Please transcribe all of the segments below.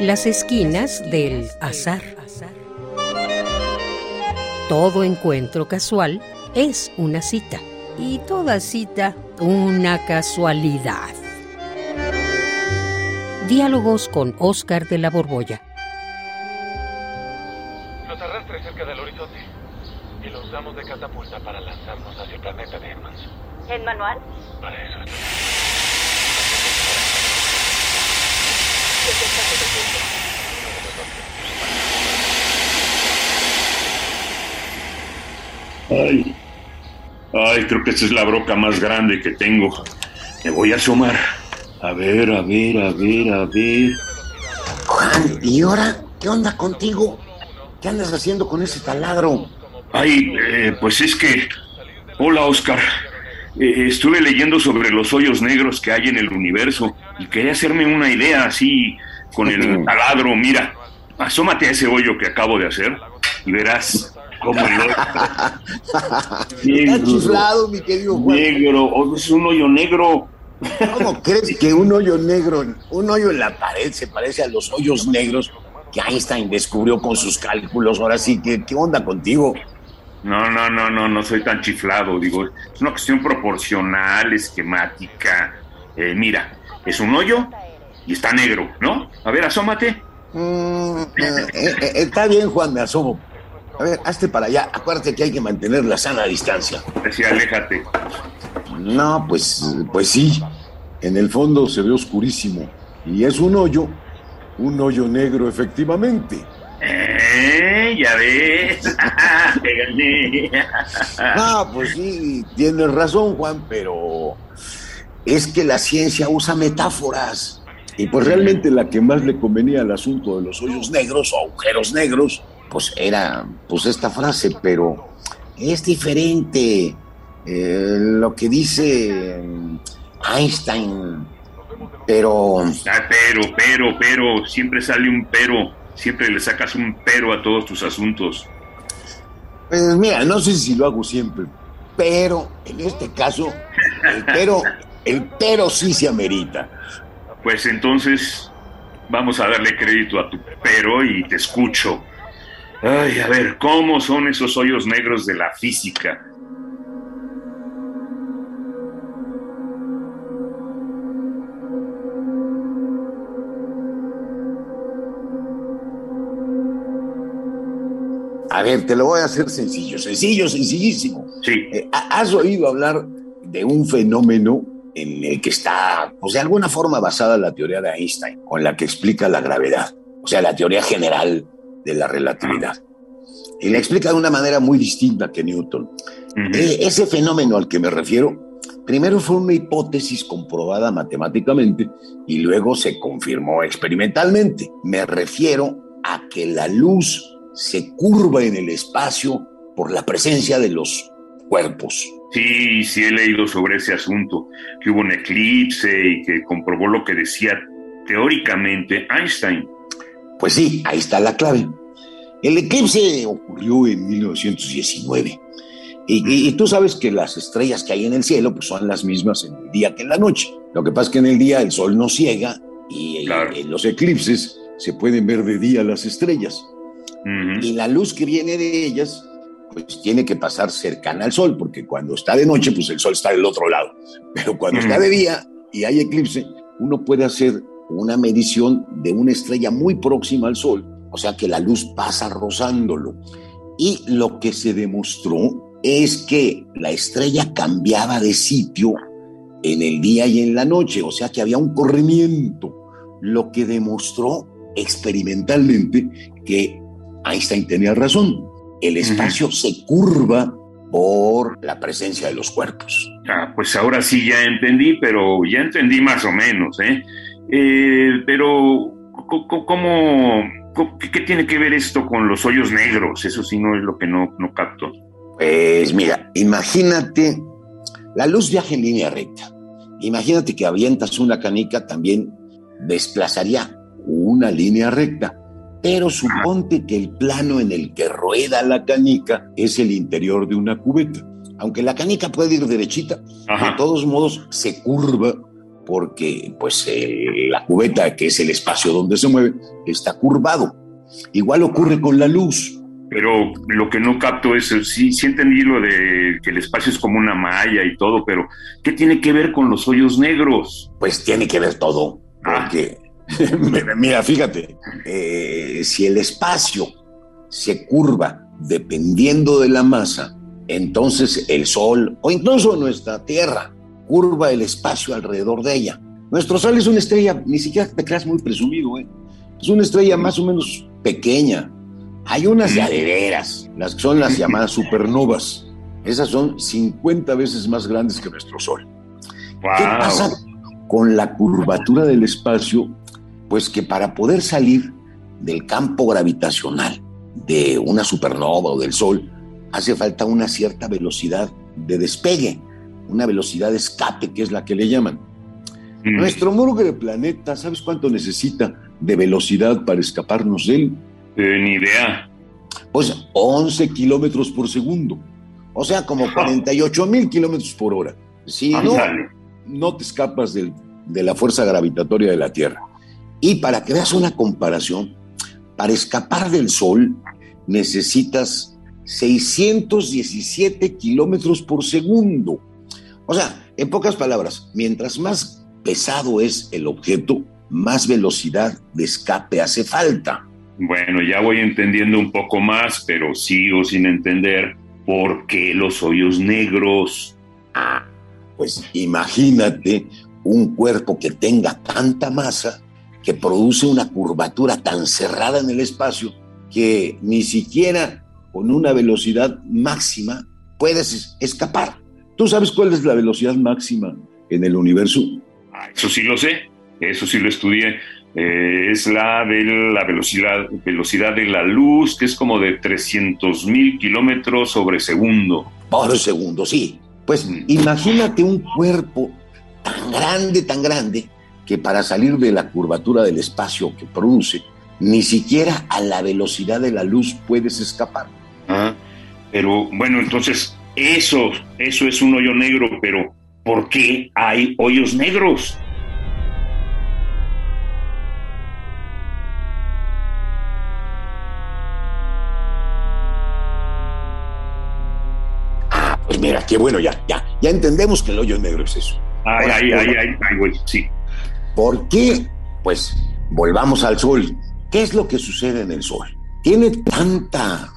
Las esquinas del azar. Todo encuentro casual es una cita y toda cita una casualidad. Diálogos con Oscar de la Borbolla. Los arrastre cerca del horizonte y los usamos de catapulta para lanzarnos hacia el planeta de Edmonds. ¿En manual? Para eso Ay, ay, creo que esta es la broca más grande que tengo. Me voy a asomar. A ver, a ver, a ver, a ver. Juan, ¿y ahora qué onda contigo? ¿Qué andas haciendo con ese taladro? Ay, eh, pues es que... Hola, Oscar. Eh, estuve leyendo sobre los hoyos negros que hay en el universo y quería hacerme una idea así con el taladro. Mira, asómate a ese hoyo que acabo de hacer y verás cómo el hoyo... Está chiflado, mi querido Juan. Negro, oh, es un hoyo negro. ¿Cómo crees que un hoyo negro, un hoyo en la pared se parece a los hoyos negros que Einstein descubrió con sus cálculos? Ahora sí, ¿qué, qué onda contigo? No, no, no, no, no soy tan chiflado. Digo, es una cuestión proporcional, esquemática. Eh, mira, es un hoyo y está negro, ¿no? A ver, asómate. Mm, eh, eh, está bien, Juan, me asomo. A ver, hazte para allá. Acuérdate que hay que mantener la sana distancia. Así, aléjate. No, pues, pues sí. En el fondo se ve oscurísimo. Y es un hoyo, un hoyo negro, efectivamente. Ya ves. Te gané. Ah, pues sí, tienes razón, Juan, pero es que la ciencia usa metáforas. Y pues realmente la que más le convenía al asunto de los hoyos negros o agujeros negros, pues era pues esta frase, pero es diferente. Eh, lo que dice Einstein, pero Ah, pero, pero, pero, siempre sale un pero. Siempre le sacas un pero a todos tus asuntos. Pues mira, no sé si lo hago siempre, pero en este caso, el pero, el pero sí se amerita. Pues entonces, vamos a darle crédito a tu pero y te escucho. Ay, a ver, ¿cómo son esos hoyos negros de la física? A ver, te lo voy a hacer sencillo, sencillo, sencillísimo. Sí, Eh, ¿ha- ¿Has oído hablar de un fenómeno en el que está, pues de alguna forma basada la teoría de Einstein, con la que explica la gravedad, o sea, la teoría general de la relatividad? Y la explica de una manera muy distinta que Newton. ujú, Eh, ese fenómeno al que me refiero, primero fue una hipótesis comprobada matemáticamente y luego se confirmó experimentalmente. Me refiero a que la luz se curva en el espacio por la presencia de los cuerpos. sí, sí he leído sobre ese asunto, que hubo un eclipse y que comprobó lo que decía teóricamente Einstein. Pues sí, ahí está la clave. El eclipse ocurrió en 1919. Y, y- y tú sabes que las estrellas que hay en el cielo pues son las mismas en el día que en la noche. Lo que pasa es que en el día el sol no ciega y Claro. en los eclipses se pueden ver de día las estrellas. Ujú, Y la luz que viene de ellas pues tiene que pasar cercana al sol, porque cuando está de noche pues el sol está del otro lado. Pero cuando Ujú. está de día y hay eclipse, uno puede hacer una medición de una estrella muy próxima al sol, o sea que la luz pasa rozándolo. Y lo que se demostró es que la estrella cambiaba de sitio en el día y en la noche, o sea que había un corrimiento, lo que demostró experimentalmente que Einstein tenía razón. El espacio se curva por la presencia de los cuerpos. Ah, pues ahora sí ya entendí, pero ya entendí más o menos, ¿eh? Eh, pero, ¿cómo, qué tiene que ver esto con los hoyos negros? Eso sí no es lo que no, no capto. Pues mira, imagínate, la luz viaja en línea recta. Imagínate que avientas una canica, también desplazaría una línea recta. Pero suponte que el plano en el que rueda la canica es el interior de una cubeta. Aunque la canica puede ir derechita, Ajá. de todos modos se curva porque pues la cubeta, que es el espacio donde se mueve, está curvado. Igual ocurre con la luz. Pero lo que no capto es, sí, sí entendí lo de que el espacio es como una malla y todo, pero ¿qué tiene que ver con los hoyos negros? Pues tiene que ver todo, ah. porque, mira, fíjate, eh, si el espacio se curva dependiendo de la masa, entonces el Sol o incluso nuestra Tierra curva el espacio alrededor de ella. Nuestro Sol es una estrella, ni siquiera te creas muy presumido, ¿eh? es una estrella más o menos pequeña. Hay unas yadereras, las que son las llamadas supernovas. Esas son 50 veces más grandes que nuestro Sol. ¿Qué pasa con la curvatura del espacio? Pues que para poder salir del campo gravitacional de una supernova o del Sol, hace falta una cierta velocidad de despegue, una velocidad de escape, que es la que le llaman. Mm. Nuestro mugre planeta, ¿sabes cuánto necesita de velocidad para escaparnos de él? Eh, ni idea. Pues 11 kilómetros por segundo. O sea, como 48 mil kilómetros por hora. Si no, no te escapas de la fuerza gravitatoria de la Tierra. Y para que veas una comparación, para escapar del Sol necesitas 617 kilómetros por segundo. O sea, en pocas palabras, mientras más pesado es el objeto, más velocidad de escape hace falta. Bueno, ya voy entendiendo un poco más, pero sigo sin entender por qué los hoyos negros. Ah, pues imagínate un cuerpo que tenga tanta masa que produce una curvatura tan cerrada en el espacio que ni siquiera con una velocidad máxima puedes escapar. ¿Tú sabes cuál es la velocidad máxima en el universo? Ah, eso sí lo sé, eso sí lo estudié. Eh, es la de la velocidad, velocidad de la luz, que es como de 300 mil kilómetros sobre segundo. Por segundo, sí. Pues mm. imagínate un cuerpo tan grande, tan grande, que para salir de la curvatura del espacio que produce, ni siquiera a la velocidad de la luz puedes escapar. Ah, pero bueno, entonces eso, eso es un hoyo negro, pero ¿por qué hay hoyos negros? Ah, pues mira, qué bueno, ya, ya, ya entendemos que el hoyo negro es eso. Ay, ay, ay, ay, ay, sí. ¿Por qué? Pues volvamos al sol. ¿Qué es lo que sucede en el Sol? Tiene tanta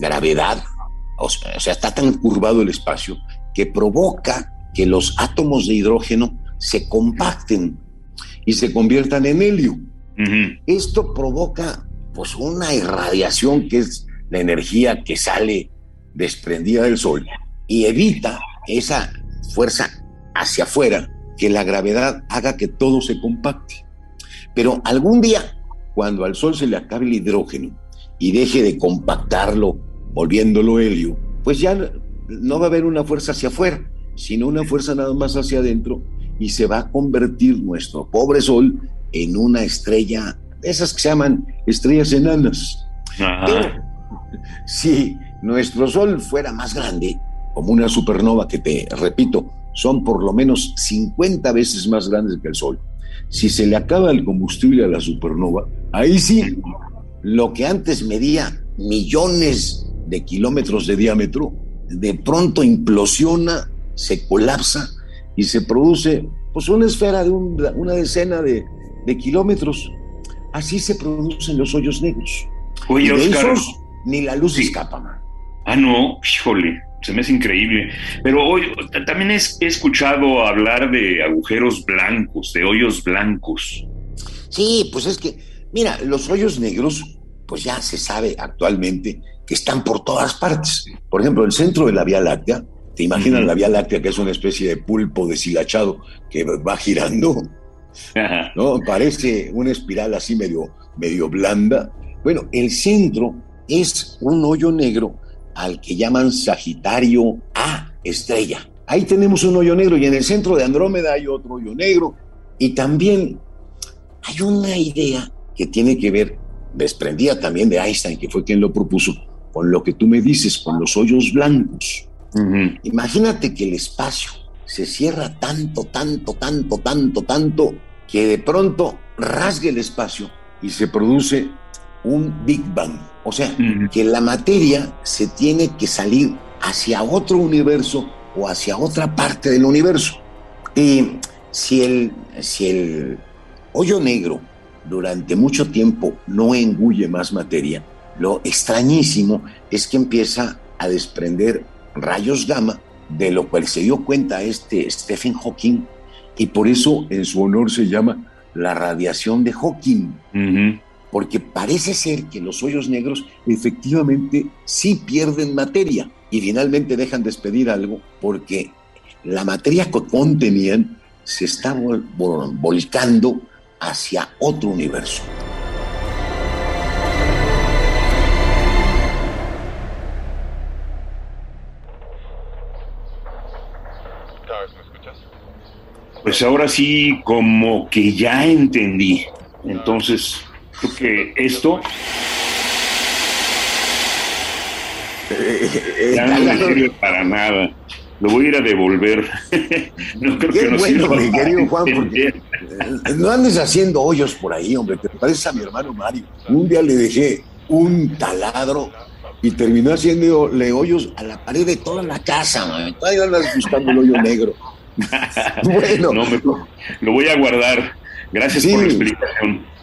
gravedad, o sea, está tan curvado el espacio, que provoca que los átomos de hidrógeno se compacten y se conviertan en helio. Esto provoca pues una irradiación que es la energía que sale desprendida del Sol y evita esa fuerza hacia afuera que la gravedad haga que todo se compacte. Pero algún día cuando al Sol se le acabe el hidrógeno y deje de compactarlo, volviéndolo helio, pues ya no va a haber una fuerza hacia afuera, sino una fuerza nada más hacia adentro y se va a convertir nuestro pobre Sol en una estrella, esas que se llaman estrellas enanas. Pero si nuestro Sol fuera más grande, como una supernova que te repito, son por lo menos 50 veces más grandes que el Sol, si se le acaba el combustible a la supernova, ahí sí, lo que antes medía millones de kilómetros de diámetro, de pronto implosiona, se colapsa y se produce pues una esfera de una decena de, kilómetros. Así se producen los hoyos negros. Oye, ni la luz escapa, man. Ah, no, híjole se me hace increíble. Pero hoy también he, escuchado hablar de agujeros blancos, de hoyos blancos. Sí, pues es que, mira, los hoyos negros, pues ya se sabe actualmente que están por todas partes. Por ejemplo, el centro de la Vía Láctea, ¿te imaginas la Vía Láctea que es una especie de pulpo deshilachado que va girando? ¿No? Parece una espiral así medio, medio blanda. Bueno, el centro es un hoyo negro al que llaman Sagitario A estrella. Ahí tenemos un hoyo negro y en el centro de Andrómeda hay otro hoyo negro. Y también hay una idea que tiene que ver, desprendida también de Einstein, que fue quien lo propuso, con lo que tú me dices, con los hoyos blancos. Imagínate que el espacio se cierra tanto, tanto, tanto, tanto, tanto, que de pronto rasgue el espacio y se produce un Big Bang. O sea, que la materia se tiene que salir hacia otro universo o hacia otra parte del universo. Y si el, si el hoyo negro durante mucho tiempo no engulle más materia, lo extrañísimo es que empieza a desprender rayos gamma, de lo cual se dio cuenta este Stephen Hawking, y por eso en su honor se llama la radiación de Hawking. Porque parece ser que los hoyos negros efectivamente sí pierden materia y finalmente dejan despedir algo porque la materia que contenían se está volcando hacia otro universo. Pues ahora sí, como que ya entendí. Entonces, creo que esto ya no me sirve para nada. Lo voy a ir a devolver. no creo que no bueno, mi querido Juan, porque eh, no andes haciendo hoyos por ahí, hombre. Te pareces a mi hermano Mario. Un día le dejé un taladro y terminó haciéndole hoyos a la pared de toda la casa, man. Todavía andas buscando el hoyo negro. bueno. No, me, lo voy a guardar. Gracias por la explicación.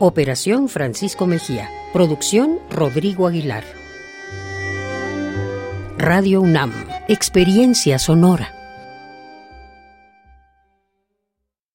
Operación Francisco Mejía. Producción Rodrigo Aguilar. Radio UNAM. Experiencia sonora.